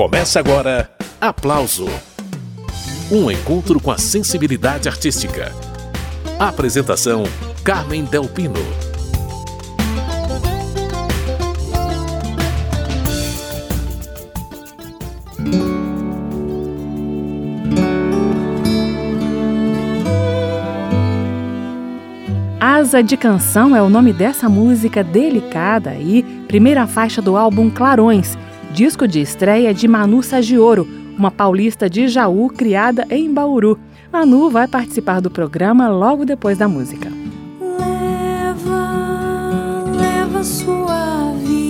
Começa agora Aplauso um encontro com a sensibilidade artística. Apresentação: Carmen Delpino. Asa de Canção é o nome dessa música delicada e primeira faixa do álbum Clarões, disco de estreia de Manu Sagioro, uma paulista de Jaú criada em Bauru. Manu vai participar do programa logo depois da música. Leva, leva suave, me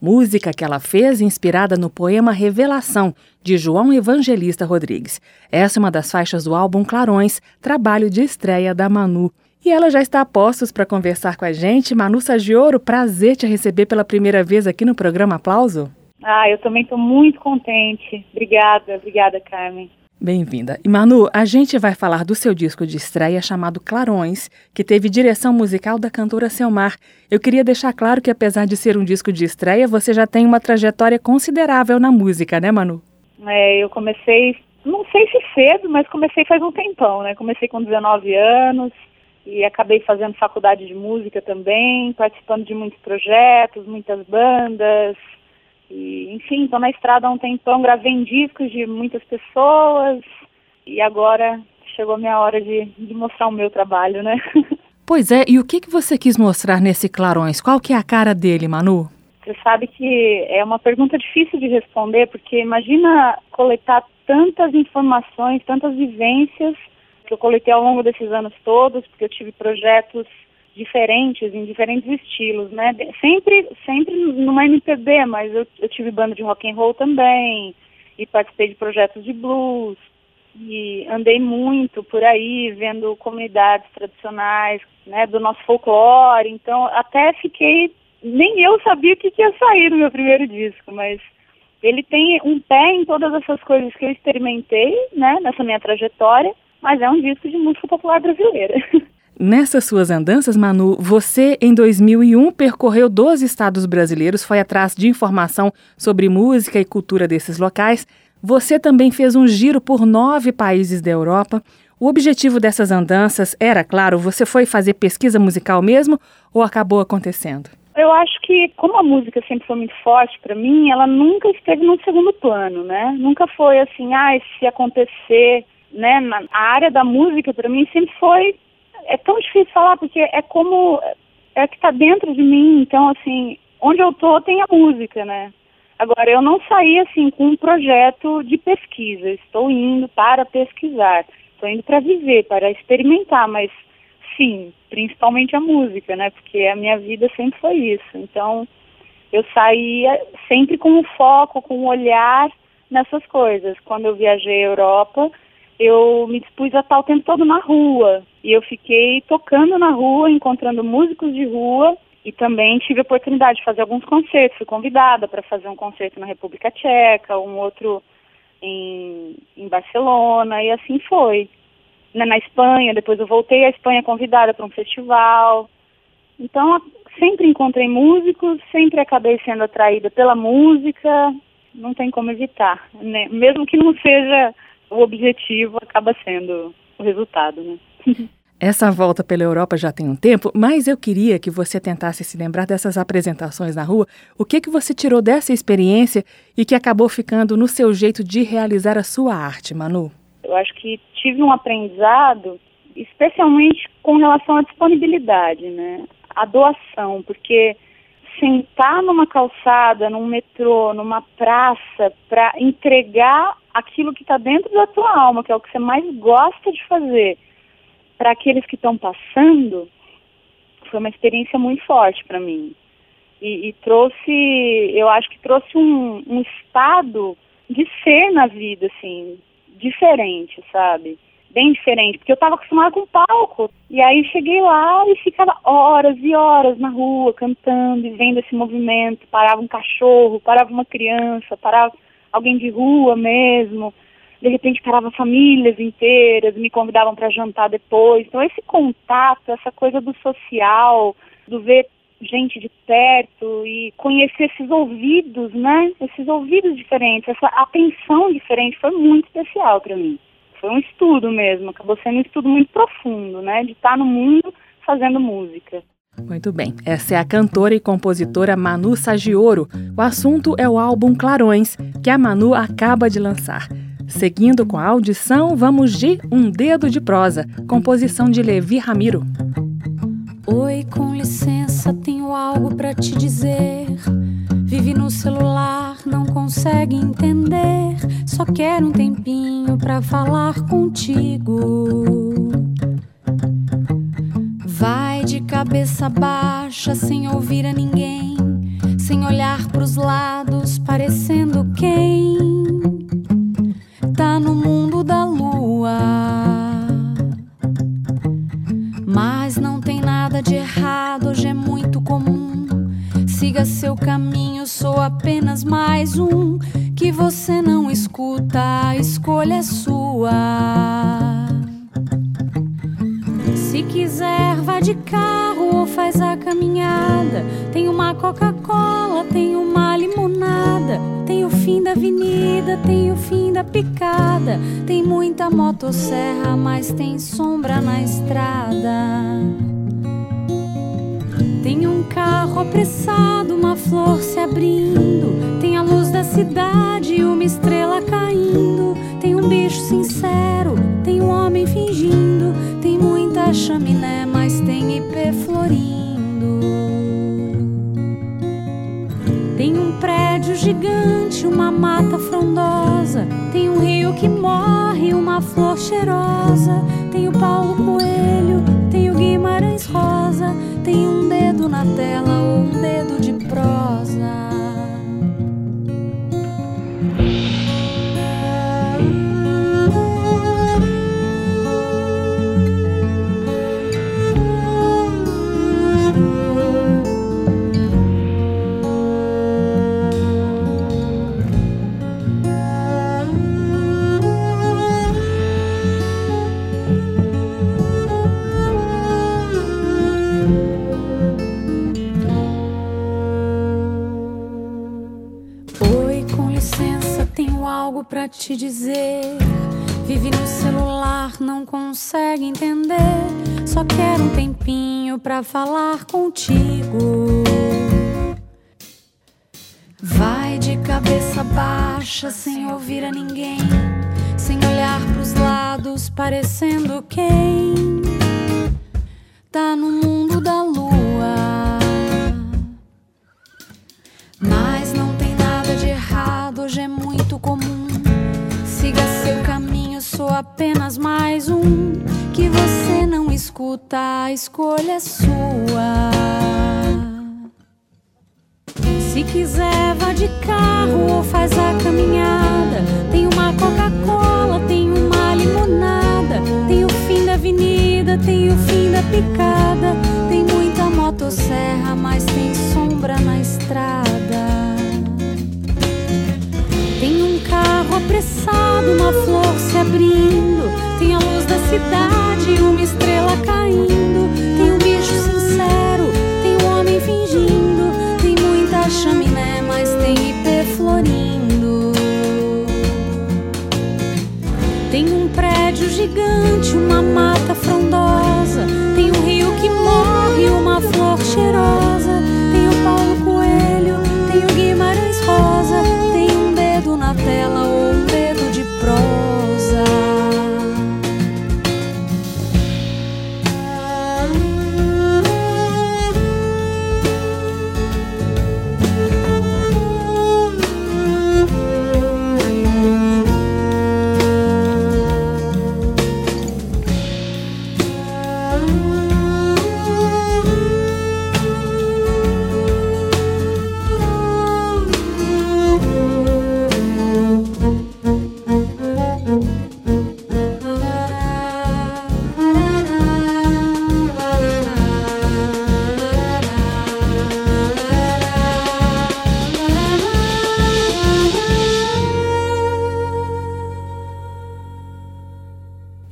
música que ela fez inspirada no poema Revelação, de João Evangelista Rodrigues. Essa é uma das faixas do álbum Clarões, trabalho de estreia da Manu. E ela já está a postos para conversar com a gente. Manu Sagioro, prazer te receber pela primeira vez aqui no programa Aplauso. Ah, eu também estou muito contente. Obrigada, obrigada, Carmen. Bem-vinda. E Manu, a gente vai falar do seu disco de estreia chamado Clarões, que teve direção musical da cantora Selmar. Eu queria deixar claro que, apesar de ser um disco de estreia, você já tem uma trajetória considerável na música, né, Manu? É, eu comecei, não sei se cedo, mas comecei faz um tempão, né? Comecei com 19 anos e acabei fazendo faculdade de música também, participando de muitos projetos, muitas bandas, e, enfim, estou na estrada há um tempão, gravei em discos de muitas pessoas e agora chegou a minha hora de, de mostrar o meu trabalho, né? Pois é, e o que, que você quis mostrar nesse Clarões? Qual que é a cara dele, Manu? Você sabe que é uma pergunta difícil de responder, porque imagina coletar tantas informações, tantas vivências que eu coletei ao longo desses anos todos, porque eu tive projetos diferentes, em diferentes estilos, né? Sempre, sempre numa MPB, mas eu, eu tive banda de rock and roll também, e participei de projetos de blues, e andei muito por aí, vendo comunidades tradicionais, né, do nosso folclore, então até fiquei, nem eu sabia o que, que ia sair no meu primeiro disco, mas ele tem um pé em todas essas coisas que eu experimentei, né, nessa minha trajetória, mas é um disco de música popular brasileira. Nessas suas andanças, Manu, você em 2001 percorreu 12 estados brasileiros, foi atrás de informação sobre música e cultura desses locais. Você também fez um giro por nove países da Europa. O objetivo dessas andanças era, claro, você foi fazer pesquisa musical mesmo ou acabou acontecendo? Eu acho que, como a música sempre foi muito forte para mim, ela nunca esteve no segundo plano, né? Nunca foi assim, ah, se acontecer, né? A área da música para mim sempre foi é tão difícil falar porque é como é que está dentro de mim, então assim, onde eu tô tem a música, né? Agora eu não saí assim com um projeto de pesquisa, estou indo para pesquisar, estou indo para viver, para experimentar, mas sim, principalmente a música, né? Porque a minha vida sempre foi isso. Então eu saía sempre com um foco, com um olhar nessas coisas. Quando eu viajei à Europa, eu me dispus a estar o tempo todo na rua. E eu fiquei tocando na rua, encontrando músicos de rua e também tive a oportunidade de fazer alguns concertos. Fui convidada para fazer um concerto na República Tcheca, um outro em, em Barcelona, e assim foi. Na, na Espanha, depois eu voltei à Espanha convidada para um festival. Então, sempre encontrei músicos, sempre acabei sendo atraída pela música, não tem como evitar. Né? Mesmo que não seja o objetivo acaba sendo o resultado, né? Essa volta pela Europa já tem um tempo, mas eu queria que você tentasse se lembrar dessas apresentações na rua. O que que você tirou dessa experiência e que acabou ficando no seu jeito de realizar a sua arte, Manu? Eu acho que tive um aprendizado, especialmente com relação à disponibilidade, né? A doação, porque sentar numa calçada, num metrô, numa praça, para entregar aquilo que está dentro da tua alma, que é o que você mais gosta de fazer, para aqueles que estão passando, foi uma experiência muito forte para mim. E, e, trouxe, eu acho que trouxe um, um estado de ser na vida, assim, diferente, sabe? Bem diferente, porque eu estava acostumada com palco. E aí cheguei lá e ficava horas e horas na rua, cantando e vendo esse movimento. Parava um cachorro, parava uma criança, parava alguém de rua mesmo. De repente parava famílias inteiras, me convidavam para jantar depois. Então esse contato, essa coisa do social, do ver gente de perto e conhecer esses ouvidos, né? Esses ouvidos diferentes, essa atenção diferente foi muito especial para mim. Foi um estudo mesmo, acabou sendo um estudo muito profundo, né? De estar no mundo fazendo música. Muito bem. Essa é a cantora e compositora Manu Sagioro. O assunto é o álbum Clarões, que a Manu acaba de lançar. Seguindo com a audição, vamos de Um Dedo de Prosa, composição de Levi Ramiro. Oi, com licença, tenho algo para te dizer. Vive no celular, não consegue entender. Só quero um tempinho para falar contigo. Vai de cabeça baixa, sem ouvir a ninguém, sem olhar pros lados, parecendo quem tá no mundo da lua. Mas não tem nada de errado, hoje é muito comum. Siga seu caminho, sou apenas mais um que você não escuta, a escolha é sua. De carro ou faz a caminhada. Tem uma Coca-Cola, tem uma limonada. Tem o fim da avenida, tem o fim da picada. Tem muita motosserra, mas tem sombra na estrada. Tem um carro apressado, uma flor se abrindo. Tem a luz da cidade, uma estrela caindo. Tem um bicho sincero, tem um homem fingindo. Tem muita chaminé, mas tem ipê florindo. prédio gigante, uma mata frondosa. Tem um rio que morre, uma flor cheirosa. Tem o Paulo Coelho, tem o Guimarães Rosa. Tem um dedo na tela ou te dizer. Vive no celular, não consegue entender. Só quero um tempinho pra falar contigo. Vai de cabeça baixa, sem ouvir a ninguém. Sem olhar pros lados, parecendo quem tá no mundo da lua. Mas apenas mais um que você não escuta, a escolha é sua. Se quiser, vá de carro ou faz a caminhada. Tem uma Coca-Cola, tem uma limonada. Tem o fim da avenida, tem o fim da picada. Tem muita motosserra, mas tem sombra na estrada. Apressado, uma flor se abrindo. Tem a luz da cidade, uma estrela caindo.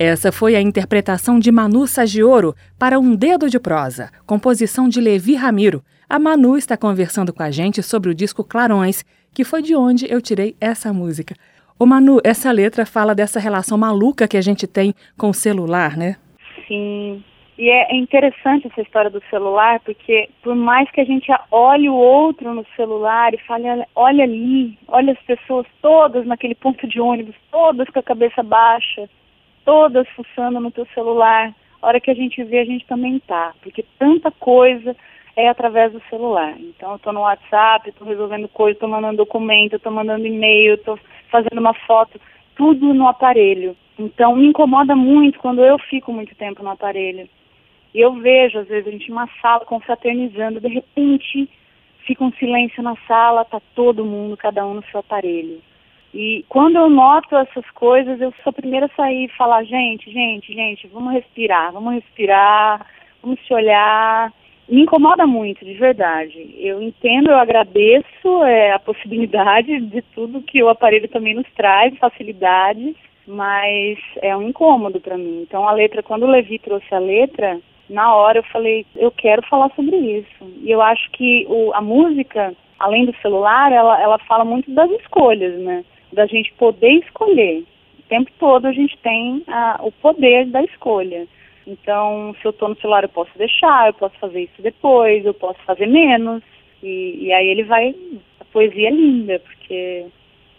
Essa foi a interpretação de Manu Sagioro para Um Dedo de Prosa, composição de Levi Ramiro. A Manu está conversando com a gente sobre o disco Clarões, que foi de onde eu tirei essa música. Ô Manu, essa letra fala dessa relação maluca que a gente tem com o celular, né? Sim. E é interessante essa história do celular, porque por mais que a gente olhe o outro no celular e fale, olha ali, olha as pessoas todas naquele ponto de ônibus, todas com a cabeça baixa, todas fuçando no teu celular. A hora que a gente vê, a gente também tá, porque tanta coisa é através do celular. Então, eu estou no WhatsApp, estou resolvendo coisas, estou mandando documento, estou mandando e-mail, estou fazendo uma foto, tudo no aparelho. Então, me incomoda muito quando eu fico muito tempo no aparelho. E eu vejo, às vezes, a gente em uma sala confraternizando, de repente fica um silêncio na sala, tá todo mundo, cada um no seu aparelho. E quando eu noto essas coisas, eu sou a primeira a sair e falar, gente, gente, gente, vamos respirar, vamos respirar, vamos se olhar. Me incomoda muito, de verdade. Eu entendo, eu agradeço é, a possibilidade de tudo que o aparelho também nos traz, facilidades, mas é um incômodo para mim. Então a letra, quando o Levi trouxe a letra, na hora eu falei, eu quero falar sobre isso. E eu acho que o, a música, além do celular, ela, ela fala muito das escolhas, né? Da gente poder escolher. O tempo todo a gente tem a, o poder da escolha. Então, se eu estou no celular, eu posso deixar, eu posso fazer isso depois, eu posso fazer menos. E, e aí ele vai. A poesia é linda, porque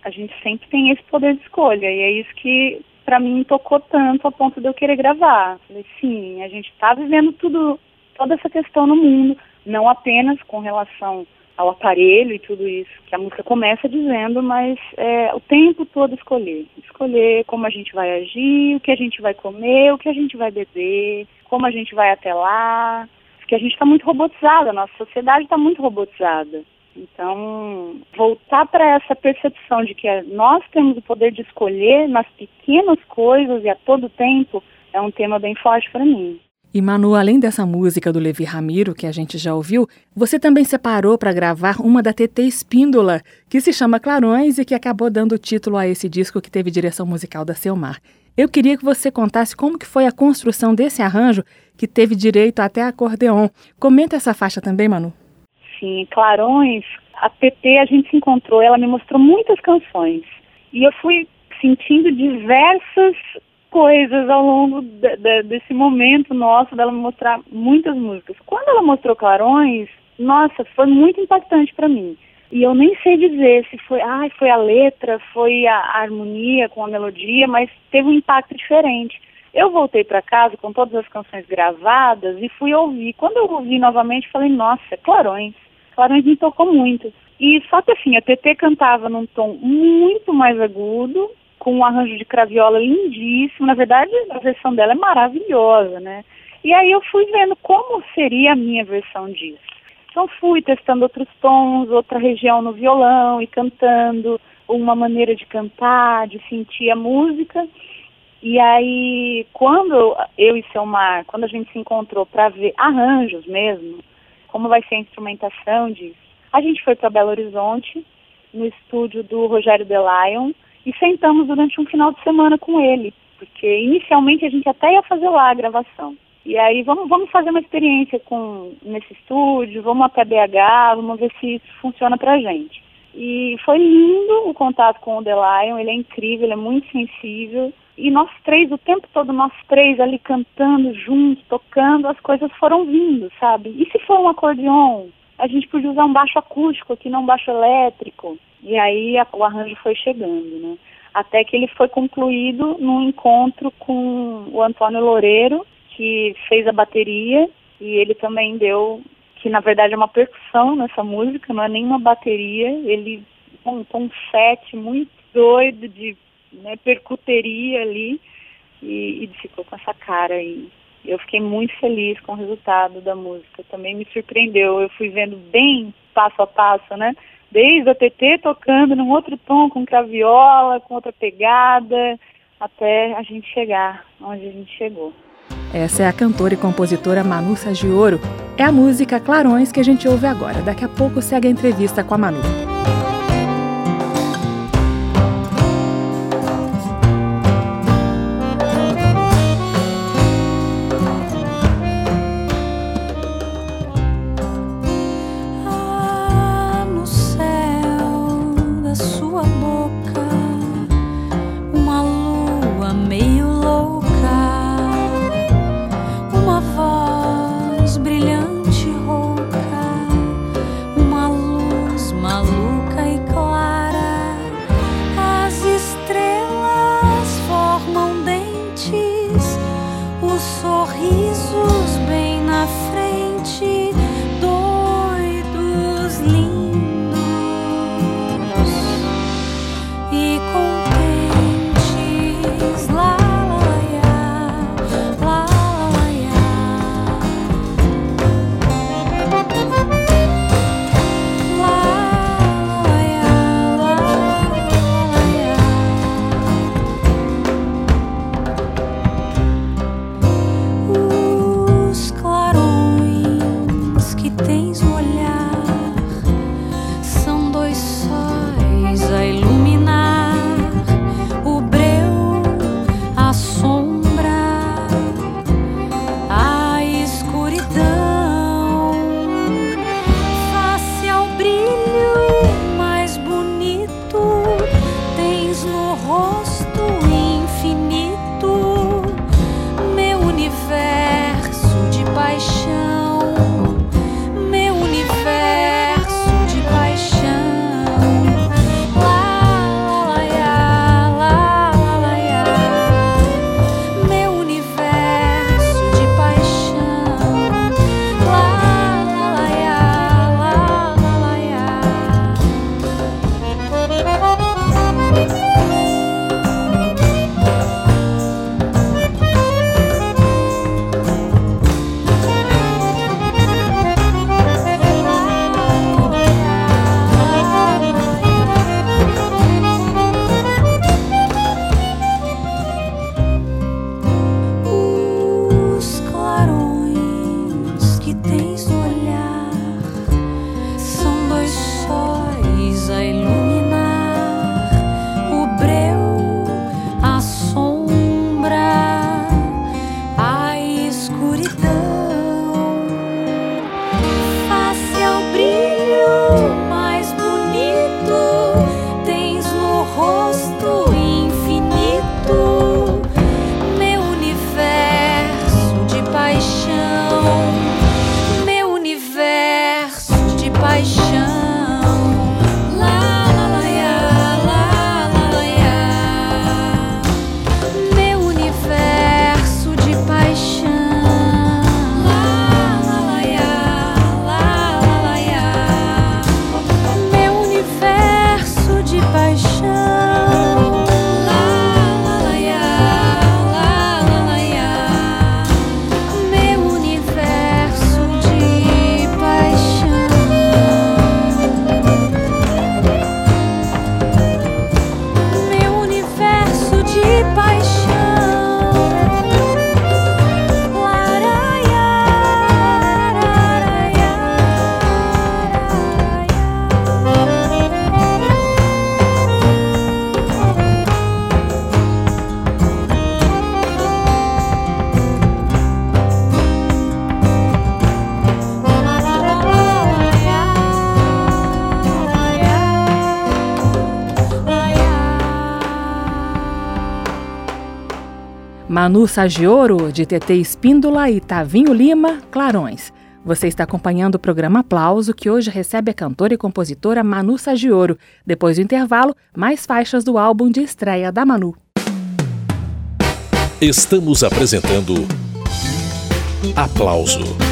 a gente sempre tem esse poder de escolha. E é isso que, para mim, tocou tanto a ponto de eu querer gravar. Falei, sim, a gente está vivendo tudo, toda essa questão no mundo, não apenas com relação ao aparelho e tudo isso, que a música começa dizendo, mas é, o tempo todo escolher. Escolher como a gente vai agir, o que a gente vai comer, o que a gente vai beber, como a gente vai até lá. Porque a gente está muito robotizada, a nossa sociedade está muito robotizada. Então, voltar para essa percepção de que nós temos o poder de escolher nas pequenas coisas e a todo tempo é um tema bem forte para mim. E Manu, além dessa música do Levi Ramiro, que a gente já ouviu, você também separou para gravar uma da TT Espíndola, que se chama Clarões e que acabou dando título a esse disco que teve direção musical da Selmar. Eu queria que você contasse como que foi a construção desse arranjo, que teve direito até acordeon. Comenta essa faixa também, Manu. Sim, Clarões, a TT a gente se encontrou, ela me mostrou muitas canções. E eu fui sentindo diversas coisas ao longo de, de, desse momento nosso dela mostrar muitas músicas. Quando ela mostrou Clarões, nossa, foi muito impactante para mim. E eu nem sei dizer se foi, ai, foi a letra, foi a, a harmonia com a melodia, mas teve um impacto diferente. Eu voltei para casa com todas as canções gravadas e fui ouvir. Quando eu ouvi novamente, falei, nossa, Clarões. Clarões me tocou muito. E só que assim, a TT cantava num tom muito mais agudo, com um arranjo de craviola lindíssimo. Na verdade, a versão dela é maravilhosa, né? E aí eu fui vendo como seria a minha versão disso. Então fui testando outros tons, outra região no violão e cantando, uma maneira de cantar, de sentir a música. E aí, quando eu e Selmar, quando a gente se encontrou para ver arranjos mesmo, como vai ser a instrumentação disso, a gente foi para Belo Horizonte, no estúdio do Rogério Delion, e sentamos durante um final de semana com ele, porque inicialmente a gente até ia fazer lá a gravação. E aí vamos, vamos fazer uma experiência com nesse estúdio, vamos até BH, vamos ver se isso funciona pra gente. E foi lindo o contato com o Delion, ele é incrível, ele é muito sensível. E nós três, o tempo todo, nós três ali cantando juntos, tocando, as coisas foram vindo, sabe? E se for um acordeon? A gente podia usar um baixo acústico aqui, não um baixo elétrico. E aí a, o arranjo foi chegando, né? Até que ele foi concluído num encontro com o Antônio Loureiro, que fez a bateria, e ele também deu, que na verdade é uma percussão nessa música, não é nem uma bateria, ele montou um set muito doido de né, percuteria ali e, e ficou com essa cara aí. Eu fiquei muito feliz com o resultado da música, também me surpreendeu, eu fui vendo bem passo a passo, né? desde a TT tocando num outro tom, com craviola, com outra pegada, até a gente chegar onde a gente chegou. Essa é a cantora e compositora Manu Sagioro. É a música Clarões que a gente ouve agora. Daqui a pouco segue a entrevista com a Manu. Manu Sagioro, de TT Espíndola e Tavinho Lima, Clarões. Você está acompanhando o programa Aplauso, que hoje recebe a cantora e compositora Manu Sagioro. Depois do intervalo, mais faixas do álbum de estreia da Manu. Estamos apresentando Aplauso